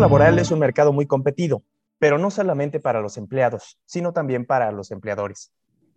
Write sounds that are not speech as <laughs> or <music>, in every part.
laboral es un mercado muy competido, pero no solamente para los empleados, sino también para los empleadores.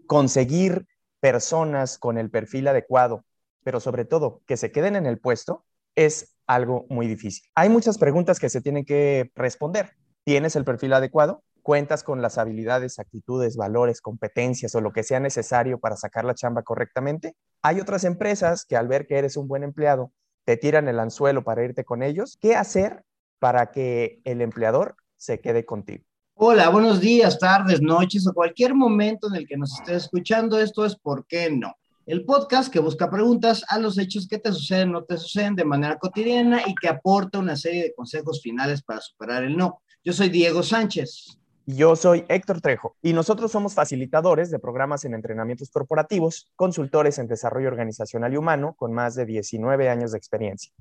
Conseguir personas con el perfil adecuado, pero sobre todo que se queden en el puesto, es algo muy difícil. Hay muchas preguntas que se tienen que responder. ¿Tienes el perfil adecuado? ¿Cuentas con las habilidades, actitudes, valores, competencias o lo que sea necesario para sacar la chamba correctamente? Hay otras empresas que al ver que eres un buen empleado, te tiran el anzuelo para irte con ellos. ¿Qué hacer para que el empleador se quede contigo? Hola, buenos días, tardes, noches o cualquier momento en el que nos estés escuchando. Esto es ¿Por qué no? El podcast que busca preguntas a los hechos que te suceden, no te suceden de manera cotidiana y que aporta una serie de consejos finales para superar el no. Yo soy Diego Sánchez. Yo soy Héctor Trejo y nosotros somos facilitadores de programas en entrenamientos corporativos, consultores en desarrollo organizacional y humano con más de 19 años de experiencia.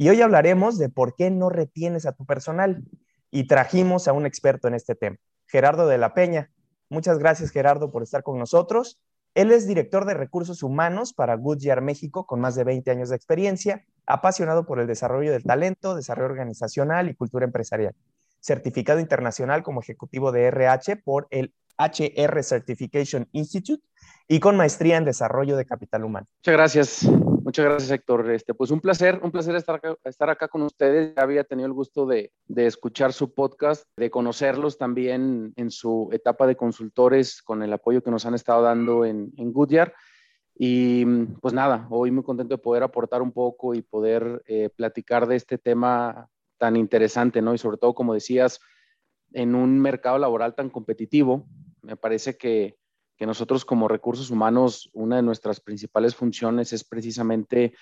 Y hoy hablaremos de por qué no retienes a tu personal y trajimos a un experto en este tema, Gerardo de la Peña. Muchas gracias Gerardo por estar con nosotros. Él es director de recursos humanos para Goodyear México con más de 20 años de experiencia, apasionado por el desarrollo del talento, desarrollo organizacional y cultura empresarial certificado internacional como ejecutivo de RH por el HR Certification Institute y con maestría en desarrollo de capital humano. Muchas gracias, muchas gracias Héctor. Este, pues un placer, un placer estar acá, estar acá con ustedes. Ya había tenido el gusto de, de, escuchar su podcast, de conocerlos también en su etapa de consultores con el apoyo que nos han estado dando en, en Goodyear. Y pues nada, hoy muy contento de poder aportar un poco y poder eh, platicar de este tema tan interesante, ¿no? Y sobre todo, como decías, en un mercado laboral tan competitivo, me parece que, que nosotros como recursos humanos, una de nuestras principales funciones es precisamente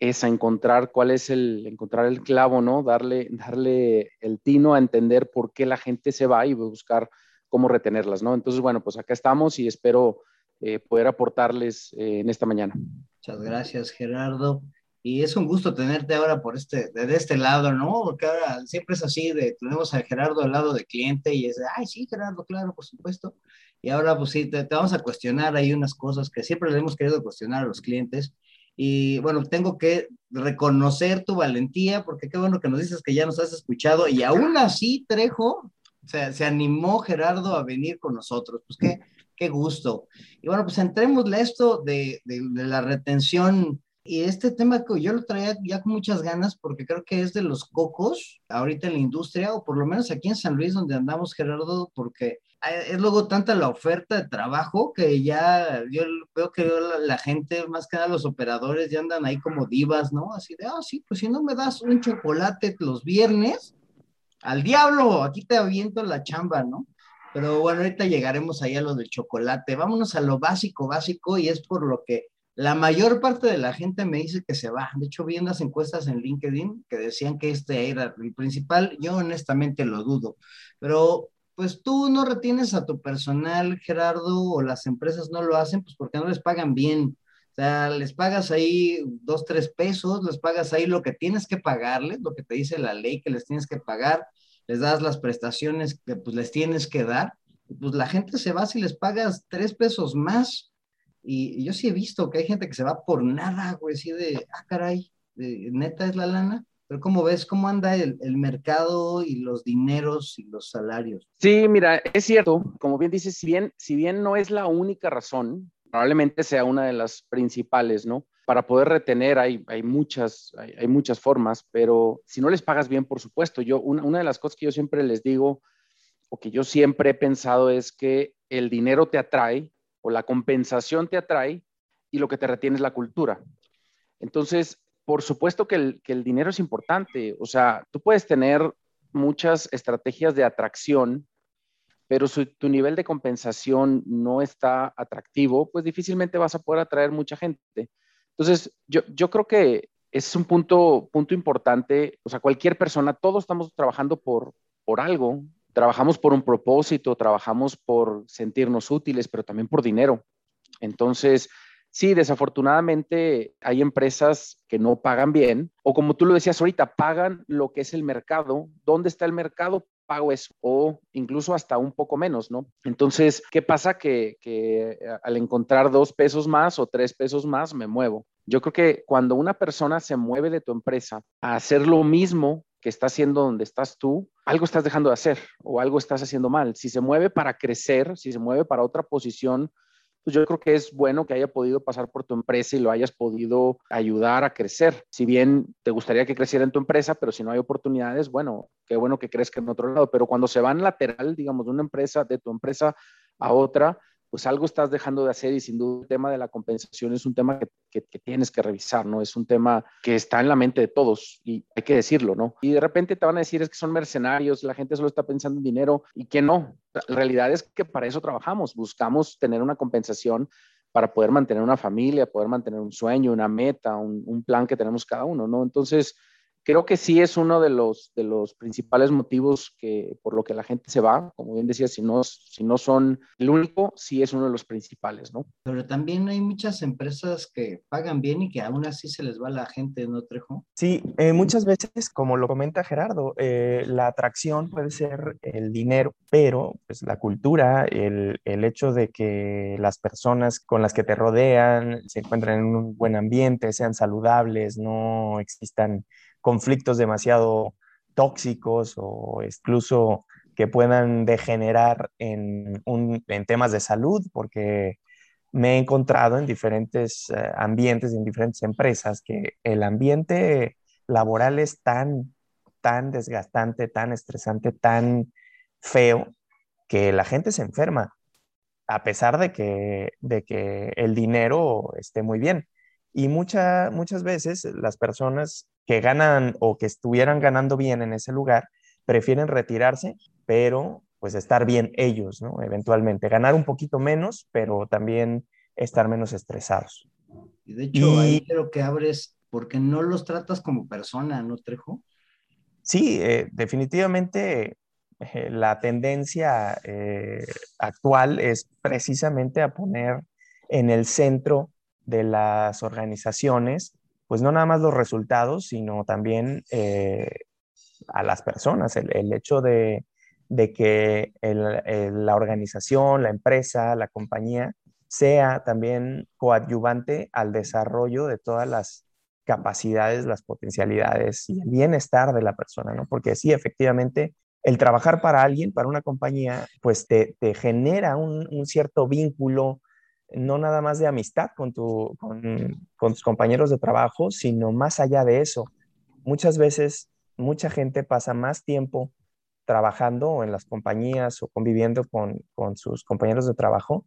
esa, encontrar cuál es el, encontrar el clavo, ¿no? Darle, darle el tino a entender por qué la gente se va y buscar cómo retenerlas, ¿no? Entonces, bueno, pues acá estamos y espero eh, poder aportarles eh, en esta mañana. Muchas gracias, Gerardo. Y es un gusto tenerte ahora por este, de este lado, ¿no? Porque ahora siempre es así, de, tenemos a Gerardo al lado de cliente y es de, ay, sí, Gerardo, claro, por supuesto. Y ahora, pues sí, te, vamos a cuestionar ahí unas cosas que siempre le hemos querido cuestionar a los clientes. Y bueno, tengo que reconocer tu valentía, porque qué bueno que nos dices que ya nos has escuchado. Y aún así, Trejo, o sea, se animó Gerardo a venir con nosotros. Pues qué, qué gusto. Y bueno, pues entrémosle a esto de, de la retención y este tema que yo lo traía ya con muchas ganas porque creo que es de los cocos ahorita en la industria, o por lo menos aquí en San Luis donde andamos, Gerardo, porque es luego tanta la oferta de trabajo que ya yo veo que la, gente, más que nada los operadores, ya andan ahí como divas, ¿no? Así de, ah, sí, pues si no me das un chocolate los viernes, al diablo, aquí te aviento la chamba, ¿no? Pero bueno, ahorita llegaremos ahí a lo del chocolate. Vámonos a lo básico, básico, y es por lo que la mayor parte de la gente me dice que se va. De hecho, vi unas encuestas en LinkedIn que decían que este era el principal. Yo honestamente lo dudo. Pero, pues tú no retienes a tu personal, Gerardo, o las empresas no lo hacen, pues porque no les pagan bien. O sea, les pagas ahí dos, tres pesos, les pagas ahí lo que tienes que pagarles, lo que te dice la ley que les tienes que pagar, les das las prestaciones que pues les tienes que dar. Pues la gente se va si les pagas tres pesos más y, yo sí he visto que hay gente que se va por nada, güey, así de, ah, caray, neta es la lana. Pero ¿cómo ves? ¿Cómo anda el, el, mercado y los dineros y los salarios? Sí, mira, es cierto, como bien dices, si bien, si bien no es la única razón, probablemente sea una de las principales, ¿no? Para poder retener hay, hay muchas, hay, muchas formas, pero si no les pagas bien, por supuesto, yo, una, una de las cosas que yo siempre les digo, o que yo siempre he pensado es que el dinero te atrae o la compensación te atrae y lo que te retiene es la cultura. Entonces, por supuesto que el, dinero es importante. O sea, tú puedes tener muchas estrategias de atracción, pero si tu nivel de compensación no está atractivo, pues difícilmente vas a poder atraer mucha gente. Entonces, yo, creo que es un punto, importante. O sea, cualquier persona, todos estamos trabajando por algo, trabajamos por un propósito, trabajamos por sentirnos útiles, pero también por dinero. Entonces, sí, desafortunadamente hay empresas que no pagan bien, o como tú lo decías ahorita, pagan lo que es el mercado. ¿Dónde está el mercado? Pago eso, o incluso hasta un poco menos, ¿no? Entonces, ¿qué pasa? Que, que al encontrar dos pesos más o tres pesos más, me muevo. Yo creo que cuando una persona se mueve de tu empresa a hacer lo mismo que está haciendo donde estás tú, algo estás dejando de hacer o algo estás haciendo mal. Si se mueve para crecer, si se mueve para otra posición, pues yo creo que es bueno que haya podido pasar por tu empresa y lo hayas podido ayudar a crecer. Si bien te gustaría que creciera en tu empresa, pero si no hay oportunidades, bueno, qué bueno que crezca en otro lado. Pero cuando se van lateral, digamos, de una empresa, de tu empresa a otra, pues algo estás dejando de hacer y sin duda el tema de la compensación es un tema que, tienes que revisar, ¿no? Es un tema que está en la mente de todos y hay que decirlo, ¿no? Y de repente te van a decir es que son mercenarios, la gente solo está pensando en dinero y que no. La realidad es que para eso trabajamos, buscamos tener una compensación para poder mantener una familia, poder mantener un sueño, una meta, un, un plan que tenemos cada uno, ¿no? Entonces, creo que sí es uno de los, de los principales motivos que, por lo que la gente se va. Como bien decía, si no, si no son el único, sí es uno de los principales, ¿no? Pero también hay muchas empresas que pagan bien y que aún así se les va la gente, ¿no, Trejo? Sí, eh, muchas veces, como lo comenta Gerardo, eh, la atracción puede ser el dinero, pero pues la cultura, el, el hecho de que las personas con las que te rodean se encuentren en un buen ambiente, sean saludables, no existan conflictos demasiado tóxicos o incluso que puedan degenerar en, en temas de salud, porque me he encontrado en diferentes eh, ambientes, en diferentes empresas, que el ambiente laboral es tan, tan desgastante, tan estresante, tan feo, que la gente se enferma, a pesar de que, de que el dinero esté muy bien. Y mucha, muchas veces las personas que ganan o que estuvieran ganando bien en ese lugar prefieren retirarse, pero pues estar bien ellos, ¿no? Eventualmente, ganar un poquito menos, pero también estar menos estresados. Y de hecho, ahí creo que abres porque no los tratas como persona, ¿no, Trejo? Sí, eh, definitivamente eh, la tendencia eh, actual es precisamente a poner en el centro de las organizaciones, pues no nada más los resultados, sino también eh, a las personas, el, hecho de, que la organización, la empresa, la compañía sea también coadyuvante al desarrollo de todas las capacidades, las potencialidades y el bienestar de la persona, ¿no? Porque sí, efectivamente, el trabajar para alguien, para una compañía, pues te, genera un, un, cierto vínculo, no nada más de amistad con, tu, con, tus compañeros de trabajo, sino más allá de eso. Muchas veces, mucha gente pasa más tiempo trabajando en las compañías o conviviendo con, sus compañeros de trabajo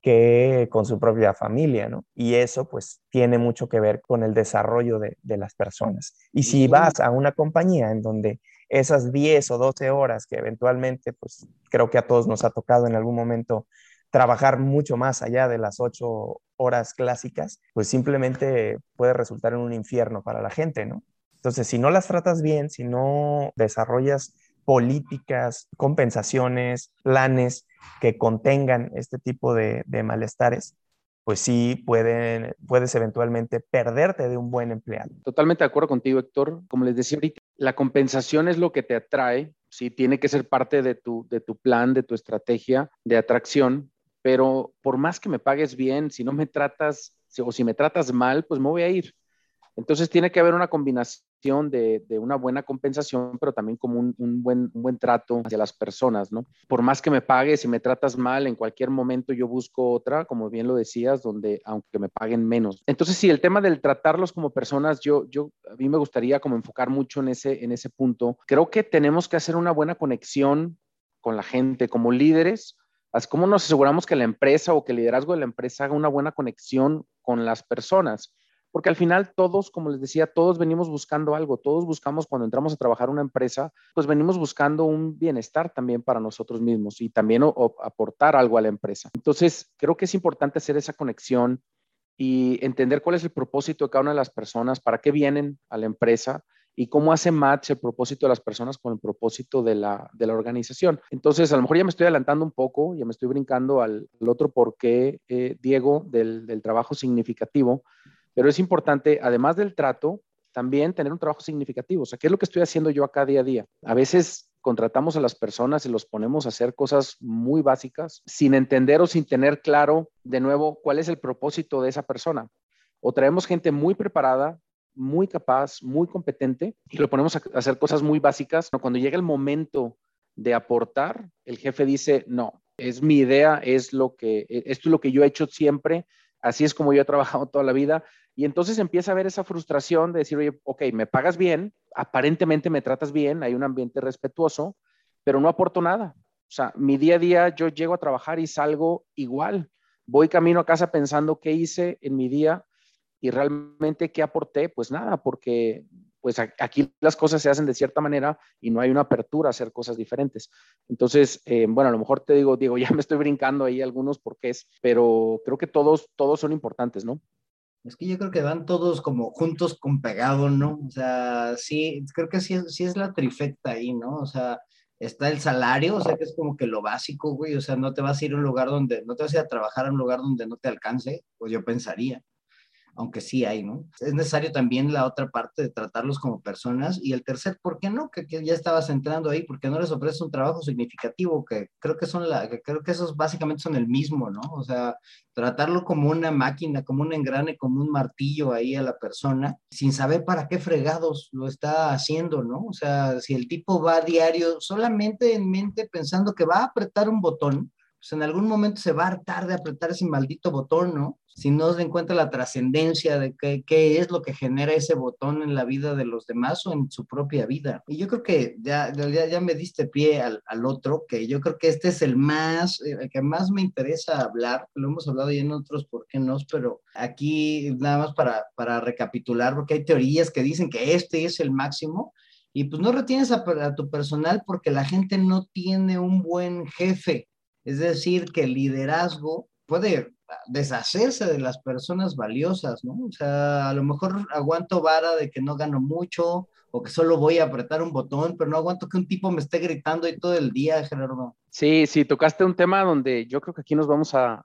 que con su propia familia, ¿no? Y eso pues tiene mucho que ver con el desarrollo de, de las personas. Y si vas a una compañía en donde esas 10 o 12 horas que eventualmente pues creo que a todos nos ha tocado en algún momento trabajar mucho más allá de las ocho horas clásicas, pues simplemente puede resultar en un infierno para la gente, ¿no? Entonces, si no las tratas bien, si no desarrollas políticas, compensaciones, planes que contengan este tipo de, malestares, pues sí puedes eventualmente perderte de un buen empleado. Totalmente de acuerdo contigo, Héctor. Como les decía ahorita, la compensación es lo que te atrae, sí, tiene que ser parte de tu, de tu plan, de tu estrategia de atracción, pero por más que me pagues bien, si no me tratas o si me tratas mal, pues me voy a ir. Entonces tiene que haber una combinación de, una buena compensación, pero también como un, buen, buen, trato hacia las personas, ¿no? Por más que me pagues y me tratas mal, en cualquier momento yo busco otra, como bien lo decías, donde aunque me paguen menos. Entonces sí, el tema del tratarlos como personas, yo, yo a mí me gustaría como enfocar mucho en ese, en ese punto. Creo que tenemos que hacer una buena conexión con la gente como líderes ¿Cómo nos aseguramos que la empresa o que el liderazgo de la empresa haga una buena conexión con las personas? Porque al final todos, como les decía, todos venimos buscando algo, todos buscamos cuando entramos a trabajar una empresa, pues venimos buscando un bienestar también para nosotros mismos y también aportar algo a la empresa. Entonces, creo que es importante hacer esa conexión y entender cuál es el propósito de cada una de las personas, para qué vienen a la empresa y cómo hace match el propósito de las personas con el propósito de la, de la organización. Entonces, a lo mejor ya me estoy adelantando un poco, ya me estoy brincando al, otro porqué, eh, Diego, del, del trabajo significativo, pero es importante, además del trato, también tener un trabajo significativo. O sea, ¿qué es lo que estoy haciendo yo acá día a día? A veces contratamos a las personas y los ponemos a hacer cosas muy básicas sin entender o sin tener claro, de nuevo, cuál es el propósito de esa persona. O traemos gente muy preparada muy capaz, muy competente y lo ponemos a hacer cosas muy básicas. Cuando llega el momento de aportar, el jefe dice, no, es mi idea, es lo que, e, esto es lo que yo he hecho siempre, así es como yo he trabajado toda la vida. Y entonces empieza a haber esa frustración de decir, oye, ok, me pagas bien, aparentemente me tratas bien, hay un ambiente respetuoso, pero no aporto nada. O sea, mi día a día yo llego a trabajar y salgo igual. Voy camino a casa pensando qué hice en mi día y realmente qué aporté. Pues nada, porque pues aquí las cosas se hacen de cierta manera y no hay una apertura a hacer cosas diferentes. Entonces, eh, bueno, a lo mejor te digo, Diego, <laughs> ya me estoy brincando ahí algunos porqués, pero creo que todos, todos son importantes, ¿no? Es que yo creo que van todos como juntos con pegado, ¿no? O sea, sí, creo que sí, sí es la trifecta ahí, ¿no? O sea, está el salario, o sea, que es como que lo básico, güey, o sea, no te vas a ir a un lugar donde, no te vas a ir a trabajar a un lugar donde no te alcance, pues yo pensaría aunque sí hay, ¿no? Es necesario también la otra parte de tratarlos como personas. Y el tercer, ¿por qué no? Que, ya estabas entrando ahí, porque no les ofreces un trabajo significativo, que creo que son la, que creo que esos básicamente son el mismo, ¿no? O sea, tratarlo como una máquina, como un engrane, como un martillo ahí a la persona, sin saber para qué fregados lo está haciendo, ¿no? O sea, si el tipo va a diario solamente en mente pensando que va a apretar un botón, pues en algún momento se va a hartar de apretar ese maldito botón, ¿no? Si no se encuentra la trascendencia de qué, qué, es lo que genera ese botón en la vida de los demás o en su propia vida. Y yo creo que ya, ya, ya me diste pie al, al, otro, que yo creo que este es el más, el que más me interesa hablar. Lo hemos hablado ya en otros, ¿por qué no? Pero aquí nada más para, para recapitular, porque hay teorías que dicen que este es el máximo. Y pues no retienes a, a tu personal porque la gente no tiene un buen jefe es decir, que el liderazgo puede deshacerse de las personas valiosas, ¿no? O sea, a lo mejor aguanto vara de que no gano mucho o que solo voy a apretar un botón, pero no aguanto que un tipo me esté gritando ahí todo el día, Gerardo. Sí, sí, tocaste un tema donde yo creo que aquí nos vamos a,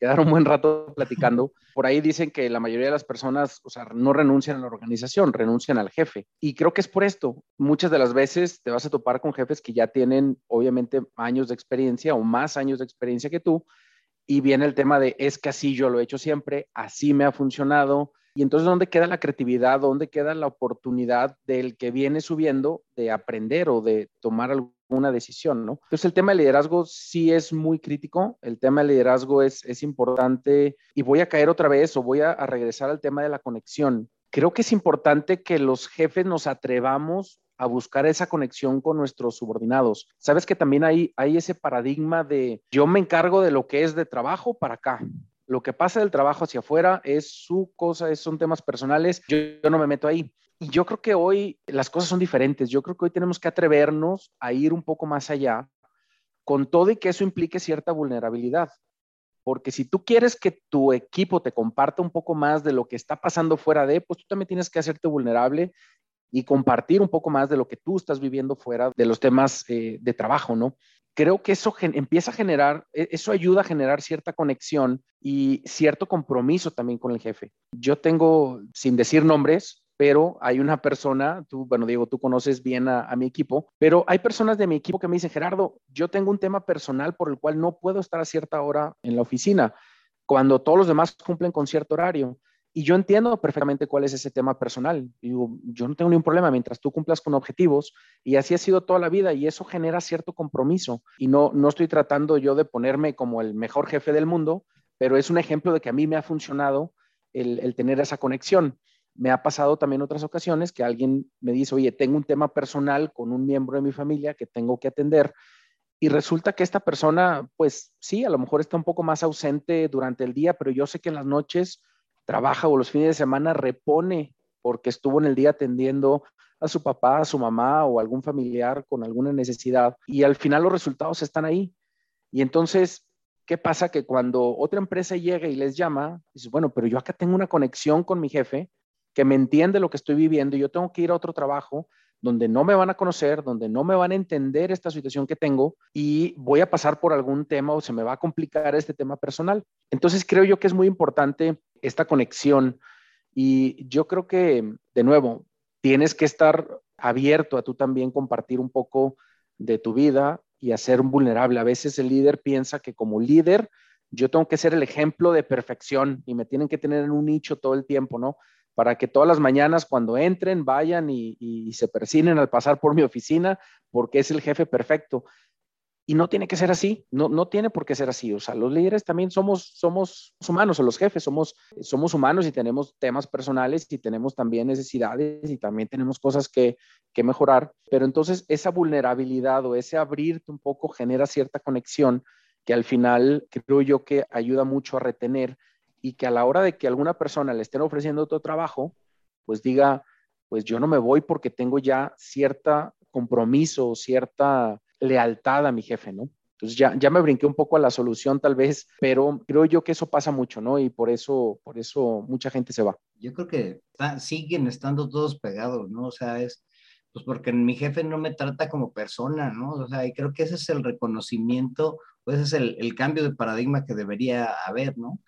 quedar un buen rato platicando. Por ahí dicen que la mayoría de las personas, o sea, no renuncian a la organización, renuncian al jefe. Y creo que es por esto. Muchas de las veces te vas a topar con jefes que ya tienen, obviamente, años de experiencia o más años de experiencia que tú, y viene el tema de es que así yo lo he hecho siempre, así me ha funcionado. Y entonces, ¿dónde queda la creatividad? ¿Dónde queda la oportunidad del que viene subiendo de aprender o de tomar alguna decisión, ¿no? Entonces, el tema de liderazgo sí es muy crítico, el tema de liderazgo es, es importante y voy a caer otra vez o voy a, regresar al tema de la conexión. Creo que es importante que los jefes nos atrevamos a buscar esa conexión con nuestros subordinados. Sabes que también hay, hay ese paradigma de yo me encargo de lo que es de trabajo para acá. Lo que pasa del trabajo hacia afuera es su cosa, son temas personales, yo no me meto ahí. Y yo creo que hoy las cosas son diferentes. Yo creo que hoy tenemos que atrevernos a ir un poco más allá, con todo y que eso implique cierta vulnerabilidad. Porque si tú quieres que tu equipo te comparta un poco más de lo que está pasando fuera de, pues tú también tienes que hacerte vulnerable y compartir un poco más de lo que tú estás viviendo fuera de los temas eh, de trabajo, ¿no? Creo que eso empieza a generar, e-, eso ayuda a generar cierta conexión y cierto compromiso también con el jefe. Yo tengo, sin decir nombres, pero hay una persona, tú, bueno, Diego, tú conoces bien a, mi equipo, pero hay personas de mi equipo que me dicen, Gerardo, yo tengo un tema personal por el cual no puedo estar a cierta hora en la oficina, cuando todos los demás cumplen con cierto horario. Y yo entiendo perfectamente cuál es ese tema personal. Digo, yo no tengo ningún problema mientras tú cumplas con objetivos y así ha sido toda la vida y eso genera cierto compromiso. Y no, no estoy tratando yo de ponerme como el mejor jefe del mundo, pero es un ejemplo de que a mí me ha funcionado el tener esa conexión. Me ha pasado también otras ocasiones que alguien me dice, oye, tengo un tema personal con un miembro de mi familia que tengo que atender y resulta que esta persona, pues sí, a lo mejor está un poco más ausente durante el día, pero yo sé que en las noches trabaja o los fines de semana repone porque estuvo en el día atendiendo a su papá, a su mamá o algún familiar con alguna necesidad y al final los resultados están ahí. Y entonces, ¿qué pasa? Que cuando otra empresa llega y les llama, dices, bueno, pero yo acá tengo una conexión con mi jefe que me entiende lo que estoy viviendo y yo tengo que ir a otro trabajo donde no me van a conocer, donde no me van a entender esta situación que tengo y voy a pasar por algún tema o se me va a complicar este tema personal. Entonces creo yo que es muy importante esta conexión y yo creo que, de nuevo, tienes que estar abierto a tú también compartir un poco de tu vida y a ser vulnerable. A veces el líder piensa que como líder yo tengo que ser el ejemplo de perfección y me tienen que tener en un nicho todo el tiempo, ¿no? Para que todas las mañanas cuando entren, vayan y, se persinen al pasar por mi oficina porque es el jefe perfecto. Y no tiene que ser así, no, no tiene por qué ser así. O sea, los líderes también somos, somos humanos, o los jefes somos, somos humanos y tenemos temas personales y tenemos también necesidades y también tenemos cosas que, que mejorar. Pero entonces esa vulnerabilidad o ese abrirte un poco genera cierta conexión que al final creo yo que ayuda mucho a retener y que a la hora de que alguna persona le estén ofreciendo otro trabajo, pues diga, pues yo no me voy porque tengo ya cierta compromiso, cierta lealtad a mi jefe, ¿no? Entonces ya, ya me brinqué un poco a la solución tal vez, pero creo yo que eso pasa mucho, ¿no? Y por eso, por eso mucha gente se va. Yo creo que siguen estando todos pegados, ¿no? O sea, es, pues porque mi jefe no me trata como persona, ¿no? O sea, y creo que ese es el reconocimiento, pues ese es el, el cambio de paradigma que debería haber, ¿no?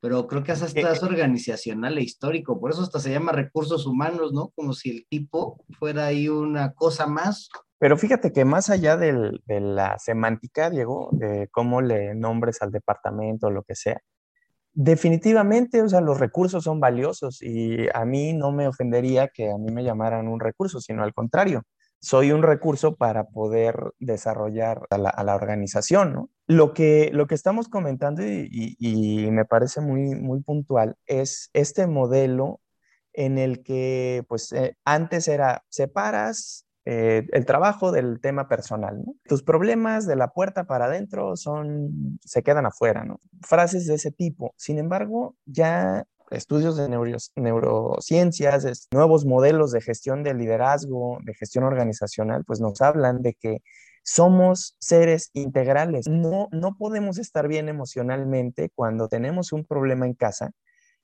Pero creo que es hasta es organizacional e histórico, por eso hasta se llama recursos humanos, ¿no? Como si el tipo fuera ahí una cosa más. Pero fíjate que más allá de la semántica, Diego, de cómo le nombres al departamento o lo que sea, definitivamente, o sea, los recursos son valiosos y a mí no me ofendería que a mí me llamaran un recurso, sino al contrario, soy un recurso para poder desarrollar a la, organización, ¿no? Lo que, lo que estamos comentando y, me parece muy, muy puntual es este modelo en el que, pues, eh, antes era separas eh, el trabajo del tema personal. Tus problemas de la puerta para adentro son, se quedan afuera, ¿no? Frases de ese tipo. Sin embargo, ya estudios de neurociencias, nuevos modelos de gestión de liderazgo, de gestión organizacional, pues nos hablan de que somos seres integrales. No, no podemos estar bien emocionalmente cuando tenemos un problema en casa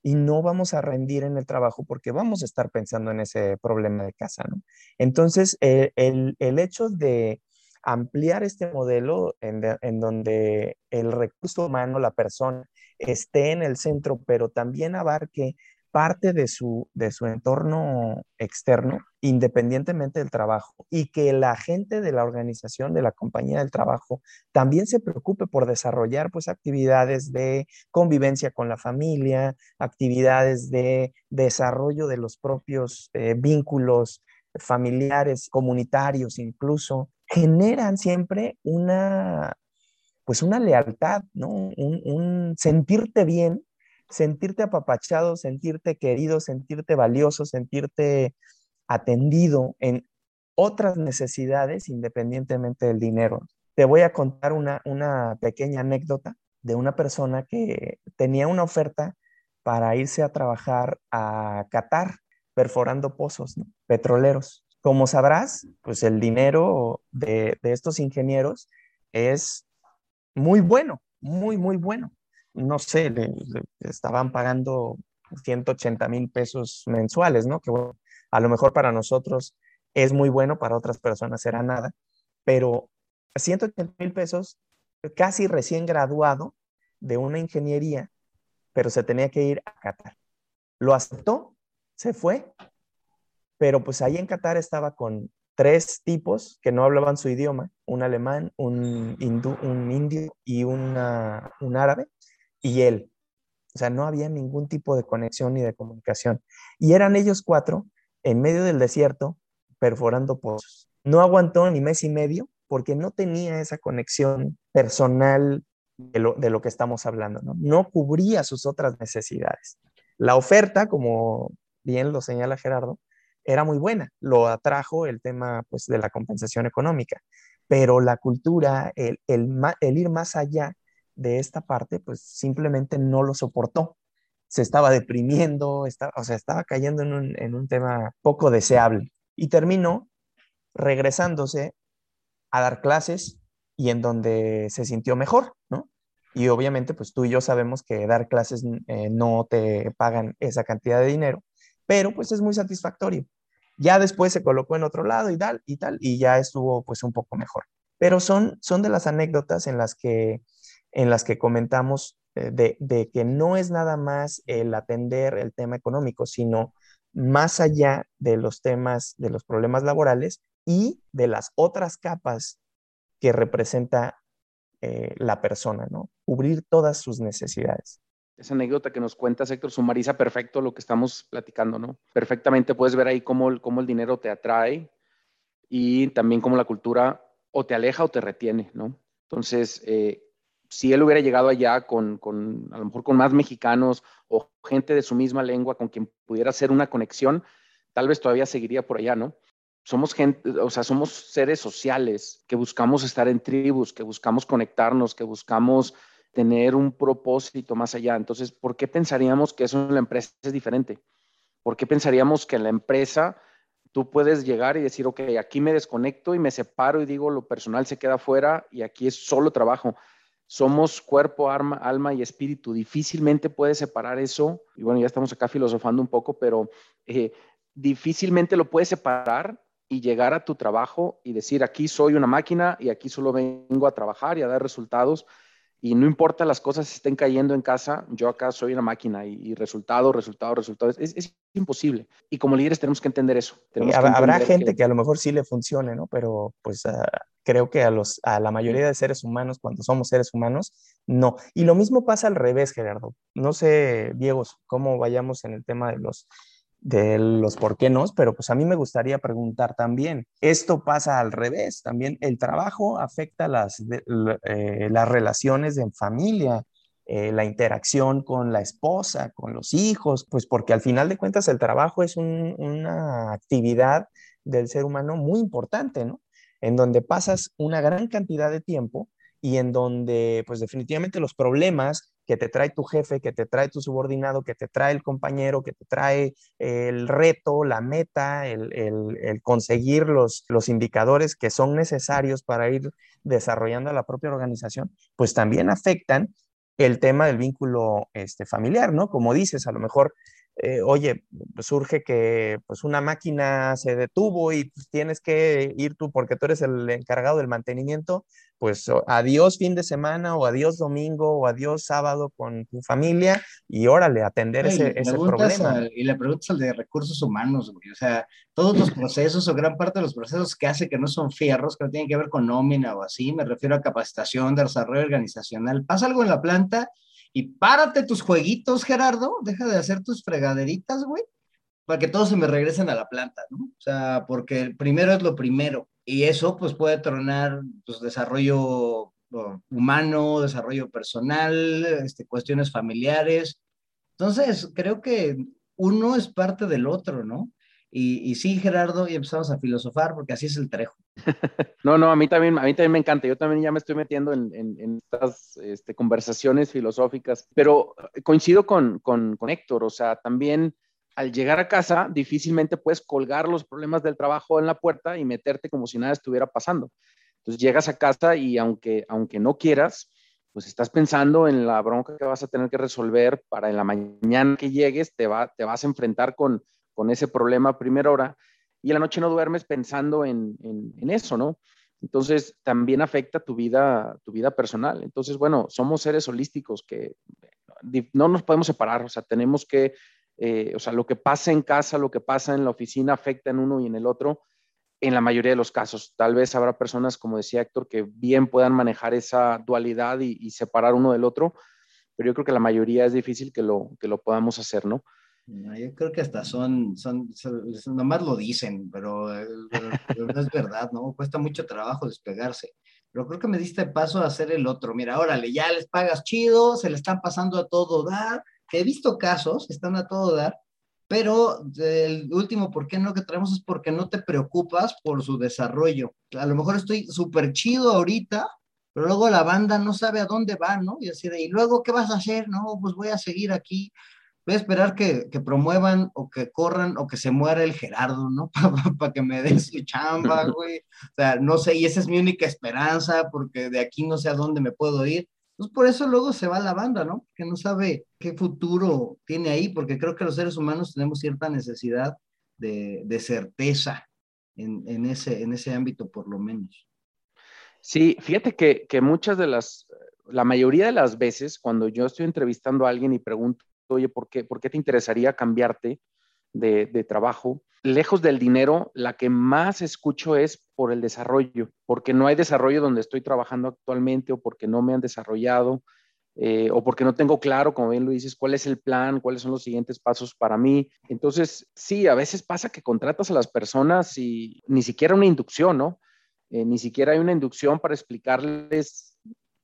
y no vamos a rendir en el trabajo porque vamos a estar pensando en ese problema de casa, ¿no? Entonces, eh, el, hecho de ampliar este modelo en, en, donde el recurso humano, la persona, esté en el centro, pero también abarque parte de su, de su entorno externo, independientemente del trabajo, y que la gente de la organización, de la compañía del trabajo, también se preocupe por desarrollar pues actividades de convivencia con la familia, actividades de desarrollo de los propios eh, vínculos familiares, comunitarios incluso, generan siempre una, pues una lealtad, ¿no? Un, sentirte bien sentirte apapachado, sentirte querido, sentirte valioso, sentirte atendido en otras necesidades independientemente del dinero. Te voy a contar una, pequeña anécdota de una persona que tenía una oferta para irse a trabajar a Qatar perforando pozos petroleros. Como sabrás, pues el dinero de, de estos ingenieros es muy bueno, muy, muy bueno no sé, le, estaban pagando 180 mil pesos mensuales, ¿no? Que a lo mejor para nosotros es muy bueno, para otras personas será nada, pero 180 mil pesos casi recién graduado de una ingeniería, pero se tenía que ir a Qatar. Lo aceptó, se fue, pero pues ahí en Qatar estaba con tres tipos que no hablaban su idioma, un alemán, un, un indio y un árabe, y él. O sea, no había ningún tipo de conexión ni de comunicación. Y eran ellos cuatro en medio del desierto perforando pozos. No aguantó ni mes y medio porque no tenía esa conexión personal de lo, que estamos hablando, ¿no? No cubría sus otras necesidades. La oferta, como bien lo señala Gerardo, era muy buena. Lo atrajo el tema pues, de la compensación económica, pero la cultura, el, el ir más allá de esta parte, pues simplemente no lo soportó. Se estaba deprimiendo, estaba, o sea, estaba cayendo en un, en un tema poco deseable y terminó regresándose a dar clases y en donde se sintió mejor, ¿no? Y obviamente, pues tú y yo sabemos que dar clases eh, no te pagan esa cantidad de dinero, pero pues es muy satisfactorio. Ya después se colocó en otro lado y tal, y tal, y ya estuvo pues un poco mejor. Pero son, son de las anécdotas en las que en las que comentamos eh, de, que no es nada más el atender el tema económico, sino más allá de los temas, de los problemas laborales y de las otras capas que representa eh, la persona, ¿no? Cubrir todas sus necesidades. Esa anécdota que nos cuenta Héctor sumariza perfecto lo que estamos platicando, ¿no? Perfectamente puedes ver ahí cómo, cómo el dinero te atrae y también cómo la cultura o te aleja o te retiene, ¿no? Entonces, eh, si él hubiera llegado allá con, con, a lo mejor con más mexicanos o gente de su misma lengua con quien pudiera hacer una conexión, tal vez todavía seguiría por allá, ¿no? Somos gente, o sea, somos seres sociales que buscamos estar en tribus, que buscamos conectarnos, que buscamos tener un propósito más allá. Entonces, ¿por qué pensaríamos que eso en la empresa es diferente? ¿Por qué pensaríamos que en la empresa tú puedes llegar y decir, ok, aquí me desconecto y me separo y digo, lo personal se queda fuera y aquí es solo trabajo? Somos cuerpo, arma, alma y espíritu. Difícilmente puedes separar eso. Y bueno, ya estamos acá filosofando un poco, pero eh, difícilmente lo puedes separar y llegar a tu trabajo y decir, aquí soy una máquina y aquí solo vengo a trabajar y a dar resultados. Y no importa las cosas estén cayendo en casa, yo acá soy una máquina y, resultado, resultado, resultado. Es, imposible. Y como líderes tenemos que entender eso. habrá gente que... a lo mejor sí le funcione, ¿no? Pero pues ah, creo que a, los, a la mayoría de seres humanos, cuando somos seres humanos, no. Y lo mismo pasa al revés, Gerardo. No sé, Diego, cómo vayamos en el tema de los de los por qué no, pero pues a mí me gustaría preguntar también, esto pasa al revés, también el trabajo afecta las, eh, las relaciones en familia, eh, la interacción con la esposa, con los hijos, pues porque al final de cuentas el trabajo es una actividad del ser humano muy importante, ¿no? En donde pasas una gran cantidad de tiempo y en donde pues definitivamente los problemas que te trae tu jefe, que te trae tu subordinado, que te trae el compañero, que te trae el reto, la meta, el, conseguir los, los indicadores que son necesarios para ir desarrollando la propia organización, pues también afectan el tema del vínculo este, familiar, ¿no? Como dices, a lo mejor eh, oye, surge que pues una máquina se detuvo y pues, tienes que ir tú porque tú eres el encargado del mantenimiento, pues adiós fin de semana o adiós domingo o adiós sábado con tu familia y órale, atender ese, problema. y le preguntas al de recursos humanos, güey, o sea, todos los procesos o gran parte de los procesos que hace que no son fierros, que no tienen que ver con nómina o así, me refiero a capacitación, desarrollo organizacional, pasa algo en la planta y párate tus jueguitos, Gerardo, deja de hacer tus fregaderitas, güey, para que todos se me regresen a la planta, ¿no? O sea, porque el primero es lo primero. Y eso, pues, puede tronar, pues, desarrollo humano, desarrollo personal, este, cuestiones familiares. Entonces, creo que uno es parte del otro, ¿no? Y, sí, Gerardo, y empezamos a filosofar porque así es el trejo. <laughs> No, no, a mí también, a mí también me encanta. Yo también ya me estoy metiendo en, estas este, conversaciones filosóficas, pero coincido con, con, con Héctor, o sea, también al llegar a casa difícilmente puedes colgar los problemas del trabajo en la puerta y meterte como si nada estuviera pasando. Entonces llegas a casa y aunque, aunque no quieras, pues estás pensando en la bronca que vas a tener que resolver para en la mañana que llegues, te, va, te vas a enfrentar con, con ese problema a primera hora y a la noche no duermes pensando en, eso, ¿no? Entonces también afecta tu vida, tu vida personal. Entonces, bueno, somos seres holísticos que no nos podemos separar, o sea, tenemos que, eh, o sea, lo que pasa en casa, lo que pasa en la oficina afecta en uno y en el otro, en la mayoría de los casos. Tal vez habrá personas, como decía Héctor, que bien puedan manejar esa dualidad y, y separar uno del otro, pero yo creo que la mayoría es difícil que lo, que lo podamos hacer, ¿no? Yo creo que hasta son, son, nomás lo dicen, <laughs> pero, no es verdad, ¿no? Cuesta mucho trabajo despegarse. Pero creo que me diste paso a hacer el otro. Mira, órale, ya les pagas chido, se le están pasando a todo dar. he visto casos, están a todo dar, pero el último, ¿por qué no que traemos es porque no te preocupas por su desarrollo. A lo mejor estoy súper chido ahorita, pero luego la banda no sabe a dónde va, ¿no? Y así de, ¿y luego qué vas a hacer? No, pues voy a seguir aquí voy a esperar que, promuevan o que corran o que se muera el Gerardo, ¿no? <laughs> Para que me den su chamba, <laughs> güey. O sea, no sé, y esa es mi única esperanza, porque de aquí no sé a dónde me puedo ir. Pues por eso luego se va la banda, ¿no? Que no sabe qué futuro tiene ahí, porque creo que los seres humanos tenemos cierta necesidad de, certeza en, ese, en ese ámbito, por lo menos. Sí, fíjate que, que muchas de las, la mayoría de las veces, cuando yo estoy entrevistando a alguien y pregunto, oye, ¿por qué, ¿por qué te interesaría cambiarte? de, trabajo. Lejos del dinero, la que más escucho es por el desarrollo, porque no hay desarrollo donde estoy trabajando actualmente o porque no me han desarrollado eh, o porque no tengo claro, como bien lo dices, cuál es el plan, cuáles son los siguientes pasos para mí. Entonces, sí, a veces pasa que contratas a las personas y ni siquiera una inducción, ¿no? Eh, ni siquiera hay una inducción para explicarles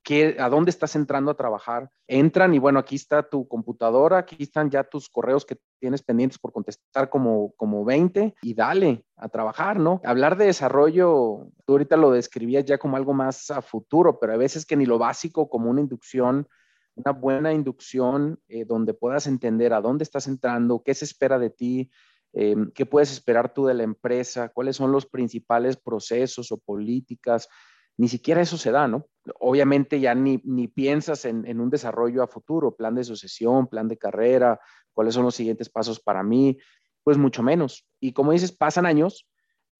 qué, a dónde estás entrando a trabajar. Entran y bueno, aquí está tu computadora, aquí están ya tus correos que tienes pendientes por contestar como, como 20 y dale a trabajar, ¿no? Hablar de desarrollo, tú ahorita lo describías ya como algo más a futuro, pero a veces que ni lo básico como una inducción una buena inducción eh, donde puedas entender a dónde estás entrando, qué se espera de ti, eh, qué puedes esperar tú de la empresa, cuáles son los principales procesos o políticas. Ni siquiera eso se da, ¿no? Obviamente ya ni, ni piensas en, en un desarrollo a futuro, plan de sucesión, plan de carrera, cuáles son los siguientes pasos para mí, pues mucho menos. Y como dices, pasan años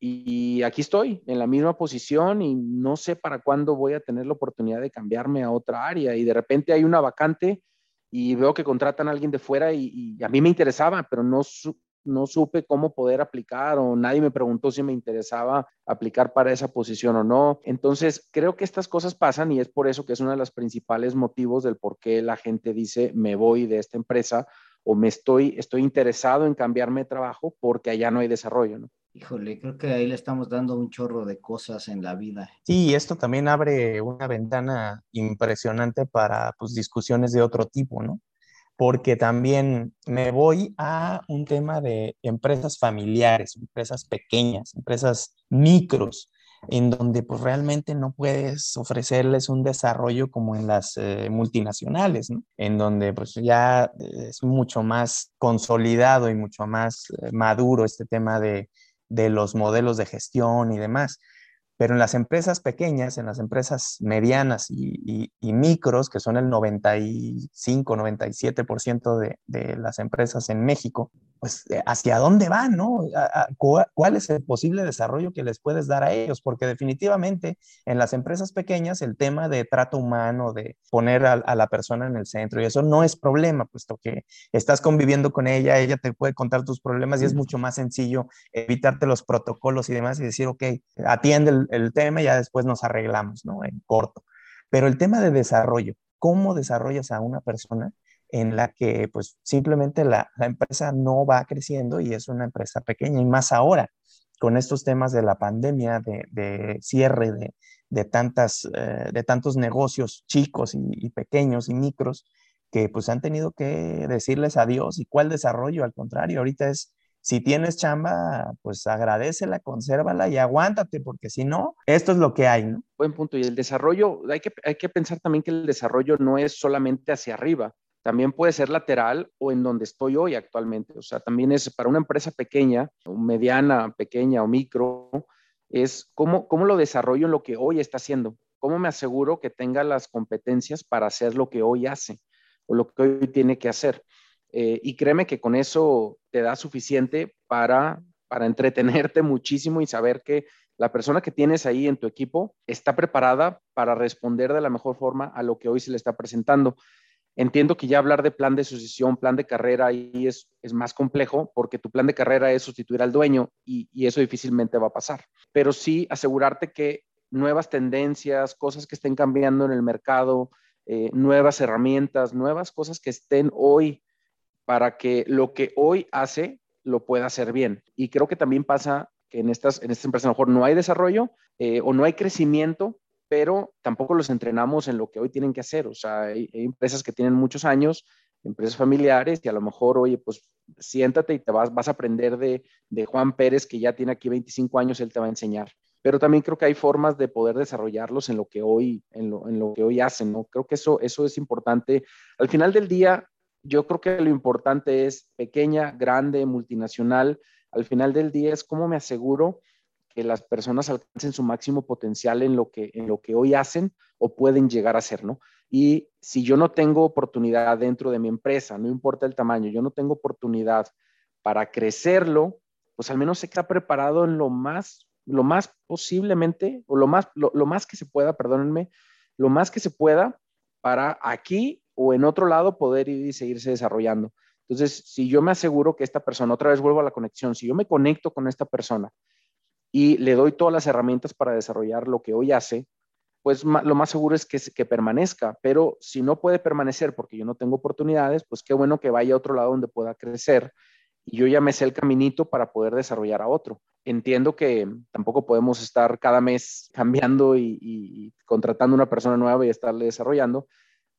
y aquí estoy en la misma posición y no sé para cuándo voy a tener la oportunidad de cambiarme a otra área y de repente hay una vacante y veo que contratan a alguien de fuera y, a mí me interesaba, pero no, no supe cómo poder aplicar o nadie me preguntó si me interesaba aplicar para esa posición o no. Entonces, creo que estas cosas pasan y es por eso que es uno de los principales motivos del por qué la gente dice me voy de esta empresa o me estoy, estoy interesado en cambiarme de trabajo porque allá no hay desarrollo, ¿no? Híjole, creo que ahí le estamos dando un chorro de cosas en la vida. Sí, esto también abre una ventana impresionante para pues, discusiones de otro tipo, ¿no? Porque también me voy a un tema de empresas familiares, empresas pequeñas, empresas micros, en donde pues realmente no puedes ofrecerles un desarrollo como en las eh, multinacionales. En donde pues ya es mucho más consolidado y mucho más eh, maduro este tema de de los modelos de gestión y demás. Pero en las empresas pequeñas, en las empresas medianas y, micros, que son el 95, 97% de, de las empresas en México, pues eh, hacia dónde van, ¿no? ¿Cuál es el posible desarrollo que les puedes dar a ellos? Porque definitivamente en las empresas pequeñas el tema de trato humano, de poner a, la persona en el centro, y eso no es problema, puesto que estás conviviendo con ella, ella te puede contar tus problemas y es mucho más sencillo evitarte los protocolos y demás y decir, ok, atiende el, el tema y ya después nos arreglamos, ¿no? En corto. Pero el tema de desarrollo, ¿cómo desarrollas a una persona? En la que pues simplemente la, empresa no va creciendo y es una empresa pequeña y más ahora con estos temas de la pandemia, de, cierre de, tantas, eh, de tantos negocios chicos y, pequeños y micros que pues han tenido que decirles adiós y cuál desarrollo, al contrario, ahorita es, si tienes chamba, pues agradecela, consérvala y aguántate, porque si no, esto es lo que hay, ¿no? Buen punto. Y el desarrollo, hay que, hay que pensar también que el desarrollo no es solamente hacia arriba, también puede ser lateral o en donde estoy hoy actualmente. O sea, también es para una empresa pequeña, mediana, pequeña o micro, es cómo, cómo lo desarrollo en lo que hoy está haciendo. ¿Cómo me aseguro que tenga las competencias para hacer lo que hoy hace o lo que hoy tiene que hacer? Eh, y créeme que con eso te da suficiente para, para entretenerte <laughs> muchísimo y saber que la persona que tienes ahí en tu equipo está preparada para responder de la mejor forma a lo que hoy se le está presentando. Entiendo que ya hablar de plan de sucesión, plan de carrera, ahí es, es más complejo porque tu plan de carrera es sustituir al dueño y, eso difícilmente va a pasar. Pero sí asegurarte que nuevas tendencias, cosas que estén cambiando en el mercado, eh, nuevas herramientas, nuevas cosas que estén hoy para que lo que hoy hace lo pueda hacer bien. Y creo que también pasa que en estas, en estas empresas a lo mejor no hay desarrollo eh, o no hay crecimiento pero tampoco los entrenamos en lo que hoy tienen que hacer. O sea, hay, empresas que tienen muchos años, empresas familiares, y a lo mejor, oye, pues siéntate y te vas, vas a aprender de, de Juan Pérez, que ya tiene aquí 25 años, él te va a enseñar. Pero también creo que hay formas de poder desarrollarlos en lo que hoy, en lo, en lo que hoy hacen, ¿no? Creo que eso, eso es importante. Al final del día, yo creo que lo importante es pequeña, grande, multinacional. Al final del día es cómo me aseguro que las personas alcancen su máximo potencial en lo que, en lo que hoy hacen o pueden llegar a ser, ¿no? Y si yo no tengo oportunidad dentro de mi empresa, no importa el tamaño, yo no tengo oportunidad para crecerlo, pues al menos se queda preparado en lo más, lo más posiblemente, o lo más, lo, lo más que se pueda, perdónenme, lo más que se pueda para aquí o en otro lado poder ir y seguirse desarrollando. Entonces, si yo me aseguro que esta persona, otra vez vuelvo a la conexión, si yo me conecto con esta persona y le doy todas las herramientas para desarrollar lo que hoy hace, pues lo más seguro es que, que permanezca, pero si no puede permanecer porque yo no tengo oportunidades, pues qué bueno que vaya a otro lado donde pueda crecer y yo ya me sé el caminito para poder desarrollar a otro. Entiendo que tampoco podemos estar cada mes <laughs> cambiando y, y contratando una persona nueva y estarle desarrollando,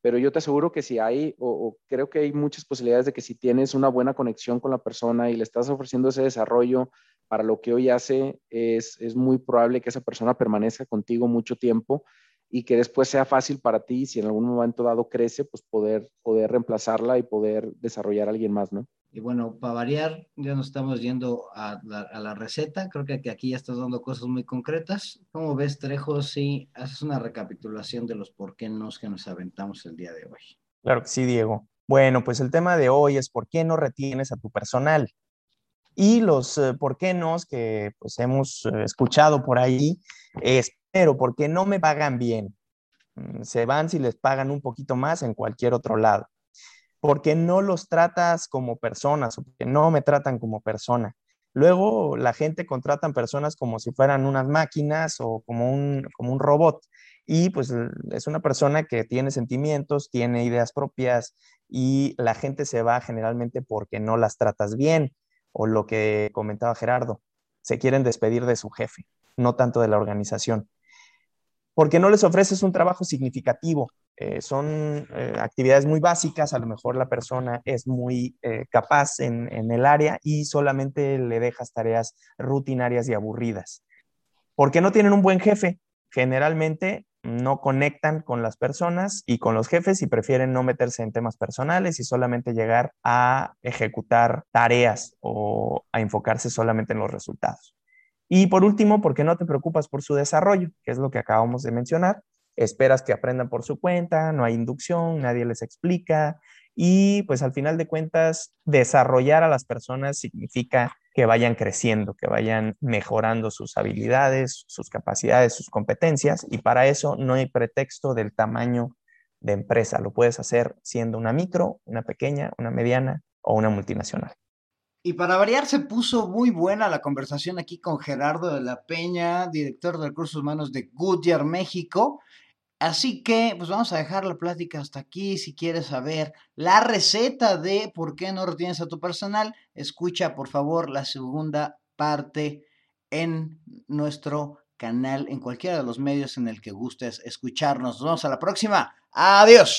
pero yo te aseguro que si hay, o, creo que hay muchas posibilidades de que si tienes una buena conexión con la persona y le estás ofreciendo ese desarrollo para lo que hoy hace, es, es muy probable que esa persona permanezca contigo mucho tiempo y que después sea fácil para ti, si en algún momento dado crece, pues poder, poder reemplazarla y poder desarrollar a alguien más, ¿no? Y bueno, para variar, ya nos estamos yendo a la, receta. Creo que aquí ya estás dando cosas muy concretas. ¿Cómo ves, Trejo, si haces una recapitulación de los por qué nos que nos aventamos el día de hoy? Claro que sí, Diego. Bueno, pues el tema de hoy es por qué no retienes a tu personal. Y los eh, por qué no que pues hemos eh, escuchado por ahí es, pero ¿por qué no me pagan bien? Mm, se van si les pagan un poquito más en cualquier otro lado porque no los tratas como personas o porque no me tratan como persona. Luego la gente contratan personas como si fueran unas máquinas o como un, como un robot. Y pues es una persona que tiene sentimientos, tiene ideas propias y la gente se va generalmente porque no las tratas bien. O lo que comentaba Gerardo, se quieren despedir de su jefe, no tanto de la organización. Porque no les ofreces un trabajo significativo, eh, son eh, actividades muy básicas, a lo mejor la persona es muy eh, capaz en, en, el área y solamente le dejas tareas rutinarias y aburridas. ¿Por qué no tienen un buen jefe? Generalmente no conectan con las personas y con los jefes y prefieren no meterse en temas personales y solamente llegar a ejecutar tareas o a enfocarse solamente en los resultados. Y por último, ¿por qué no te preocupas por su desarrollo? Que es lo que acabamos de mencionar esperas que aprendan por su cuenta, no hay inducción, nadie les explica y pues al final de cuentas desarrollar a las personas significa que vayan creciendo, que vayan mejorando sus habilidades, sus capacidades, sus competencias y para eso no hay pretexto del tamaño de empresa, lo puedes hacer siendo una micro, una pequeña, una mediana o una multinacional. Y para variar, se puso muy buena la conversación aquí con Gerardo de la Peña, director de recursos humanos de Goodyear México. Así que, pues vamos a dejar la plática hasta aquí. Si quieres saber la receta de por qué no retienes a tu personal, escucha por favor la segunda parte en nuestro canal, en cualquiera de los medios en el que gustes escucharnos. Nos vemos a la próxima. Adiós.